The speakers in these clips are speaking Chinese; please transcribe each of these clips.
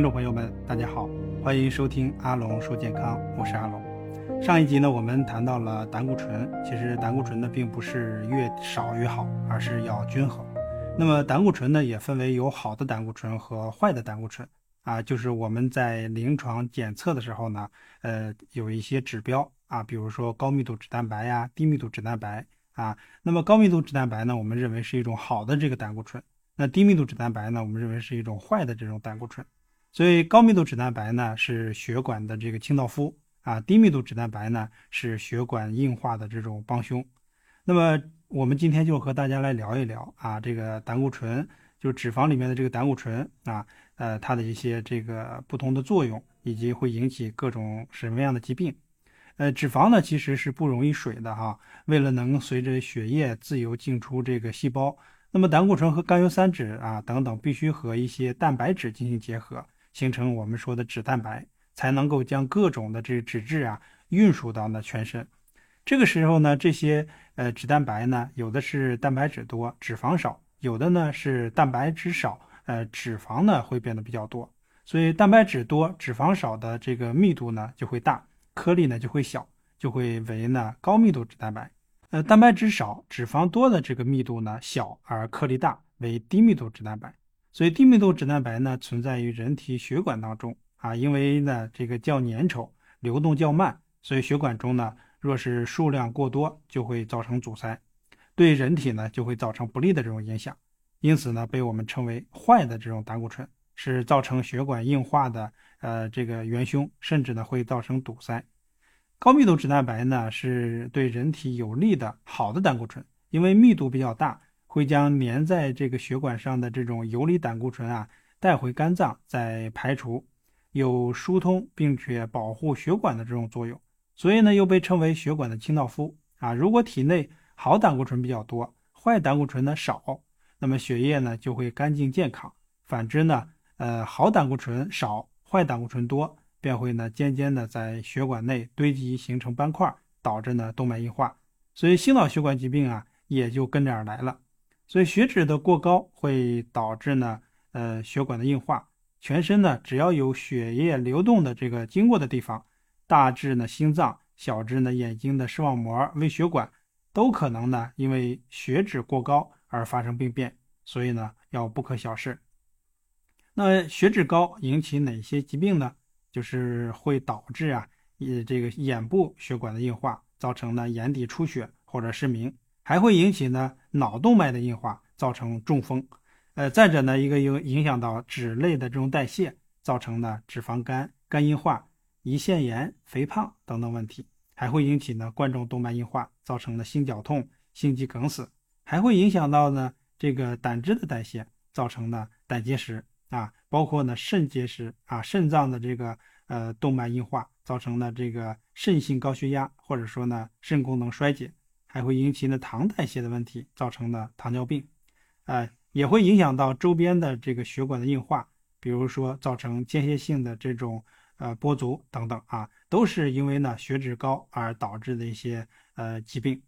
听众朋友们，大家好，欢迎收听阿龙说健康，我是阿龙。上一集呢，我们谈到了胆固醇，其实胆固醇呢并不是越少越好，而是要均衡。那么胆固醇呢也分为有好的胆固醇和坏的胆固醇啊，就是我们在临床检测的时候呢，呃，有一些指标啊，比如说高密度脂蛋白呀、低密度脂蛋白啊。那么高密度脂蛋白呢，我们认为是一种好的这个胆固醇。那低密度脂蛋白呢？我们认为是一种坏的这种胆固醇，所以高密度脂蛋白呢是血管的这个清道夫啊，低密度脂蛋白呢是血管硬化的这种帮凶。那么我们今天就和大家来聊一聊啊，这个胆固醇，就是脂肪里面的这个胆固醇啊，呃，它的一些这个不同的作用，以及会引起各种什么样的疾病。呃，脂肪呢其实是不溶于水的哈，为了能随着血液自由进出这个细胞。那么胆固醇和甘油三酯啊等等，必须和一些蛋白质进行结合，形成我们说的脂蛋白，才能够将各种的这脂质啊运输到呢全身。这个时候呢，这些呃脂蛋白呢，有的是蛋白质多，脂肪少；有的呢是蛋白质少，呃脂肪呢会变得比较多。所以蛋白质多、脂肪少的这个密度呢就会大，颗粒呢就会小，就会为呢高密度脂蛋白。呃，蛋白质少、脂肪多的这个密度呢小而颗粒大，为低密度脂蛋白。所以低密度脂蛋白呢存在于人体血管当中啊，因为呢这个较粘稠，流动较慢，所以血管中呢若是数量过多，就会造成阻塞，对人体呢就会造成不利的这种影响。因此呢被我们称为坏的这种胆固醇，是造成血管硬化的呃这个元凶，甚至呢会造成堵塞。高密度脂蛋白呢，是对人体有利的好的胆固醇，因为密度比较大，会将粘在这个血管上的这种游离胆固醇啊带回肝脏再排除，有疏通并且保护血管的这种作用，所以呢又被称为血管的清道夫啊。如果体内好胆固醇比较多，坏胆固醇呢少，那么血液呢就会干净健康。反之呢，呃，好胆固醇少，坏胆固醇多。便会呢渐渐的在血管内堆积，形成斑块，导致呢动脉硬化，所以心脑血管疾病啊也就跟着而来了。所以血脂的过高会导致呢呃血管的硬化，全身呢只要有血液流动的这个经过的地方，大致呢心脏，小至呢眼睛的视网膜、微血管，都可能呢因为血脂过高而发生病变，所以呢要不可小视。那血脂高引起哪些疾病呢？就是会导致啊，呃，这个眼部血管的硬化，造成呢眼底出血或者失明，还会引起呢脑动脉的硬化，造成中风。呃，再者呢，一个影影响到脂类的这种代谢，造成呢脂肪肝、肝硬化、胰腺炎、肥胖等等问题，还会引起呢冠状动脉硬化，造成了心绞痛、心肌梗死，还会影响到呢这个胆汁的代谢，造成呢胆结石。啊，包括呢肾结石啊，肾脏的这个呃动脉硬化，造成的这个肾性高血压，或者说呢肾功能衰竭，还会引起呢糖代谢的问题，造成的糖尿病，呃，也会影响到周边的这个血管的硬化，比如说造成间歇性的这种呃波足等等啊，都是因为呢血脂高而导致的一些呃疾病。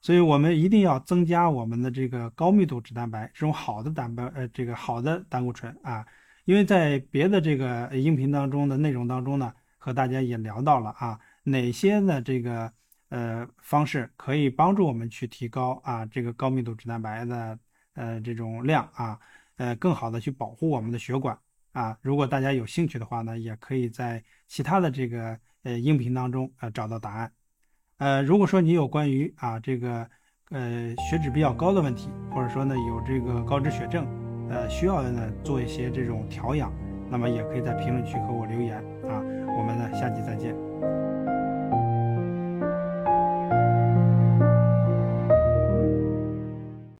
所以我们一定要增加我们的这个高密度脂蛋白，这种好的蛋白，呃，这个好的胆固醇啊，因为在别的这个音频当中的内容当中呢，和大家也聊到了啊，哪些呢这个呃方式可以帮助我们去提高啊这个高密度脂蛋白的呃这种量啊，呃更好的去保护我们的血管啊。如果大家有兴趣的话呢，也可以在其他的这个呃音频当中呃找到答案。呃，如果说你有关于啊这个呃血脂比较高的问题，或者说呢有这个高脂血症，呃需要呢做一些这种调养，那么也可以在评论区和我留言啊。我们呢下期再见。